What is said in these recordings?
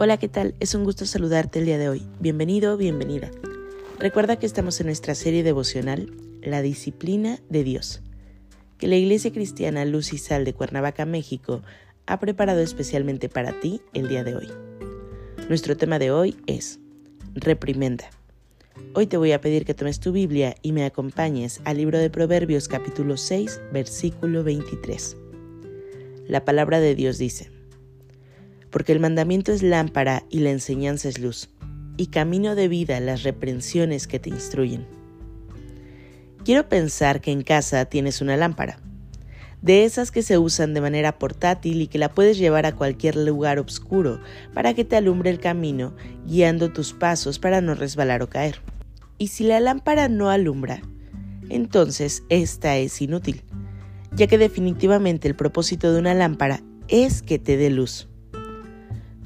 Hola, ¿qué tal? Es un gusto saludarte el día de hoy. Bienvenido, bienvenida. Recuerda que estamos en nuestra serie devocional La disciplina de Dios, que la Iglesia Cristiana Luz y Sal de Cuernavaca, México, ha preparado especialmente para ti el día de hoy. Nuestro tema de hoy es Reprimenda. Hoy te voy a pedir que tomes tu Biblia y me acompañes al libro de Proverbios capítulo 6, versículo 23. La palabra de Dios dice, porque el mandamiento es lámpara y la enseñanza es luz, y camino de vida las reprensiones que te instruyen. Quiero pensar que en casa tienes una lámpara, de esas que se usan de manera portátil y que la puedes llevar a cualquier lugar oscuro para que te alumbre el camino, guiando tus pasos para no resbalar o caer. Y si la lámpara no alumbra, entonces esta es inútil, ya que definitivamente el propósito de una lámpara es que te dé luz.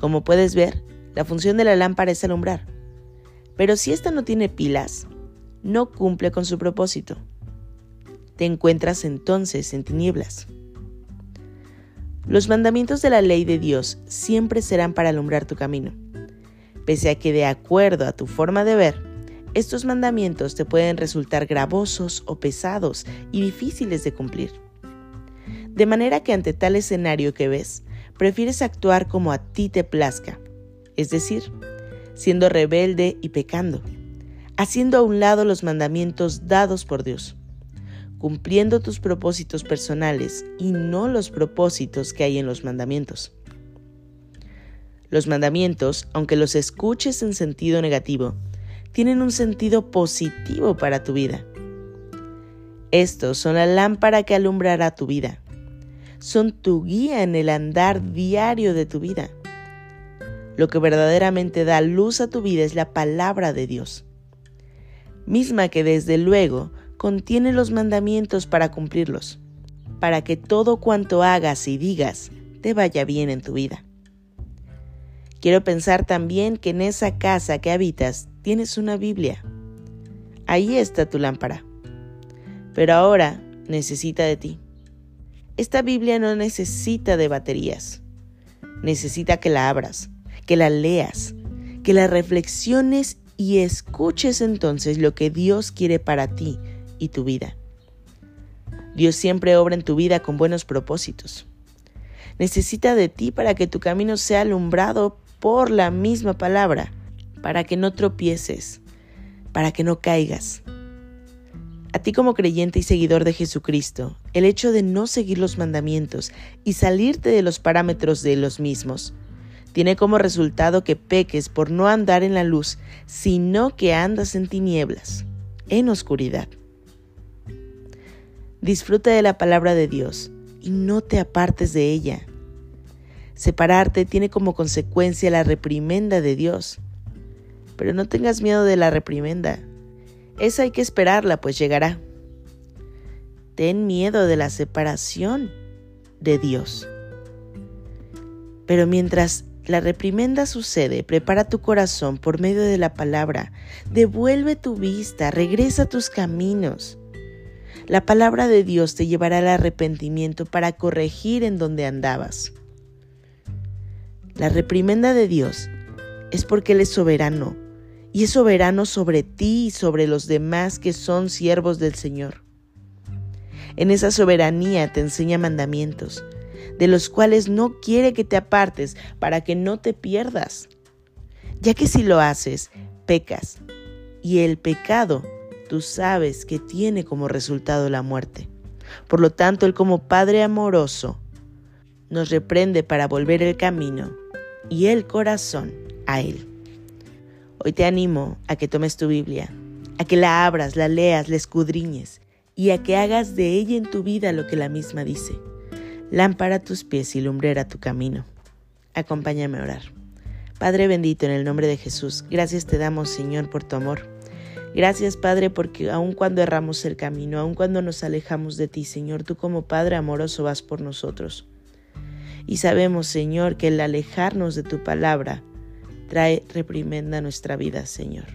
Como puedes ver, la función de la lámpara es alumbrar. Pero si esta no tiene pilas, no cumple con su propósito. Te encuentras entonces en tinieblas. Los mandamientos de la ley de Dios siempre serán para alumbrar tu camino. Pese a que de acuerdo a tu forma de ver, estos mandamientos te pueden resultar gravosos o pesados y difíciles de cumplir. De manera que ante tal escenario que ves, prefieres actuar como a ti te plazca, es decir, siendo rebelde y pecando, haciendo a un lado los mandamientos dados por Dios, cumpliendo tus propósitos personales y no los propósitos que hay en los mandamientos. Los mandamientos, aunque los escuches en sentido negativo, tienen un sentido positivo para tu vida. Estos son la lámpara que alumbrará tu vida son tu guía en el andar diario de tu vida. Lo que verdaderamente da luz a tu vida es la palabra de Dios, misma que desde luego contiene los mandamientos para cumplirlos, para que todo cuanto hagas y digas te vaya bien en tu vida. Quiero pensar también que en esa casa que habitas tienes una Biblia. Ahí está tu lámpara. Pero ahora necesita de ti. Esta Biblia no necesita de baterías. Necesita que la abras, que la leas, que la reflexiones y escuches entonces lo que Dios quiere para ti y tu vida. Dios siempre obra en tu vida con buenos propósitos. Necesita de ti para que tu camino sea alumbrado por la misma palabra, para que no tropieces, para que no caigas, a ti como creyente y seguidor de Jesucristo, el hecho de no seguir los mandamientos y salirte de los parámetros de los mismos, tiene como resultado que peques por no andar en la luz, sino que andas en tinieblas, en oscuridad. Disfruta de la palabra de Dios y no te apartes de ella. Separarte tiene como consecuencia la reprimenda de Dios. Pero no tengas miedo de la reprimenda esa hay que esperarla, pues llegará. Ten miedo de la separación de Dios. Pero mientras la reprimenda sucede, prepara tu corazón por medio de la palabra, devuelve tu vista, regresa a tus caminos. La palabra de Dios te llevará al arrepentimiento para corregir en donde andabas. La reprimenda de Dios es porque Él es soberano y es soberano sobre ti y sobre los demás que son siervos del Señor. En esa soberanía te enseña mandamientos, de los cuales no quiere que te apartes para que no te pierdas, ya que si lo haces, pecas, y el pecado tú sabes que tiene como resultado la muerte. Por lo tanto, Él como Padre amoroso nos reprende para volver el camino y el corazón a Él. Hoy te animo a que tomes tu Biblia, a que la abras, la leas, la escudriñes y a que hagas de ella en tu vida lo que la misma dice. Lámpara tus pies y lumbrera tu camino. Acompáñame a orar. Padre bendito, en el nombre de Jesús, gracias te damos, Señor, por tu amor. Gracias, Padre, porque aun cuando erramos el camino, aun cuando nos alejamos de ti, Señor, tú como Padre amoroso vas por nosotros. Y sabemos, Señor, que el alejarnos de tu palabra trae reprimenda a nuestra vida, Señor.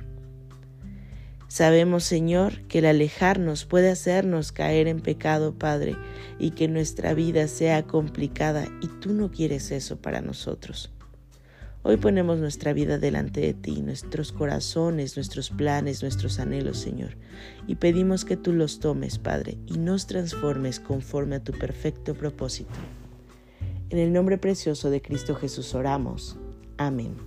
Sabemos, Señor, que el alejarnos puede hacernos caer en pecado, Padre, y que nuestra vida sea complicada, y tú no quieres eso para nosotros. Hoy ponemos nuestra vida delante de ti, nuestros corazones, nuestros planes, nuestros anhelos, Señor, y pedimos que tú los tomes, Padre, y nos transformes conforme a tu perfecto propósito. En el nombre precioso de Cristo Jesús oramos. Amén.